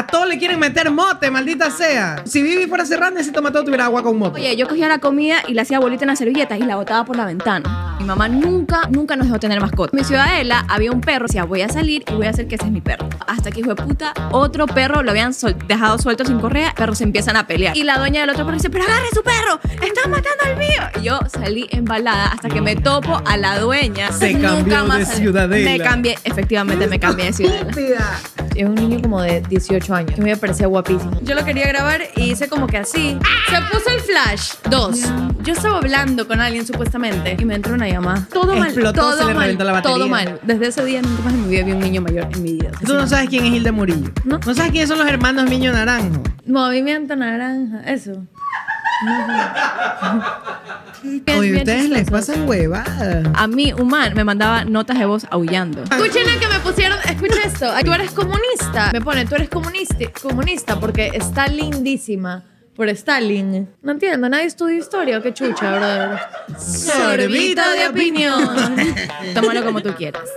A todos le quieren meter mote, maldita sea. Si Vivi fuera cerrada, necesito matar tuviera agua con mote. Oye, yo cogía la comida y la hacía bolita en las servilletas y la botaba por la ventana. Mi mamá nunca, nunca nos dejó tener mascota. En mi ciudadela había un perro, decía, voy a salir y voy a hacer que ese es mi perro. Hasta que, hijo de puta, otro perro lo habían sol- dejado suelto sin correa, perros se empiezan a pelear. Y la dueña del otro perro dice, pero agarre su perro, están matando al mío. Y yo salí embalada hasta que me topo a la dueña. Se cambió de ciudadela. Me cambié, efectivamente me cambié de ciudadela. Es un niño como de 18 años, que me parecía guapísimo. Yo lo quería grabar y hice como que así. Se puso el flash. Dos. Yo estaba hablando con alguien supuestamente y me entró una llamada. Todo mal. Explotó, todo se le mal. la batería. Todo mal. Desde ese día nunca más en mi vida vi un niño mayor en mi vida. Tú no sabes quién es Hilda Murillo. No. ¿No sabes quiénes son los hermanos Miño Naranjo? Movimiento naranja. Eso. Oye, bien ustedes les pasan huevadas. A mí, Human, me mandaba notas de voz aullando. Escuchen la que me pusieron. Tú eres comunista. Me pone, tú eres comunista, comunista porque está lindísima. Por Stalin. No entiendo, nadie estudia historia. Qué chucha, brother. Sorbito de opinión. Tómalo como tú quieras.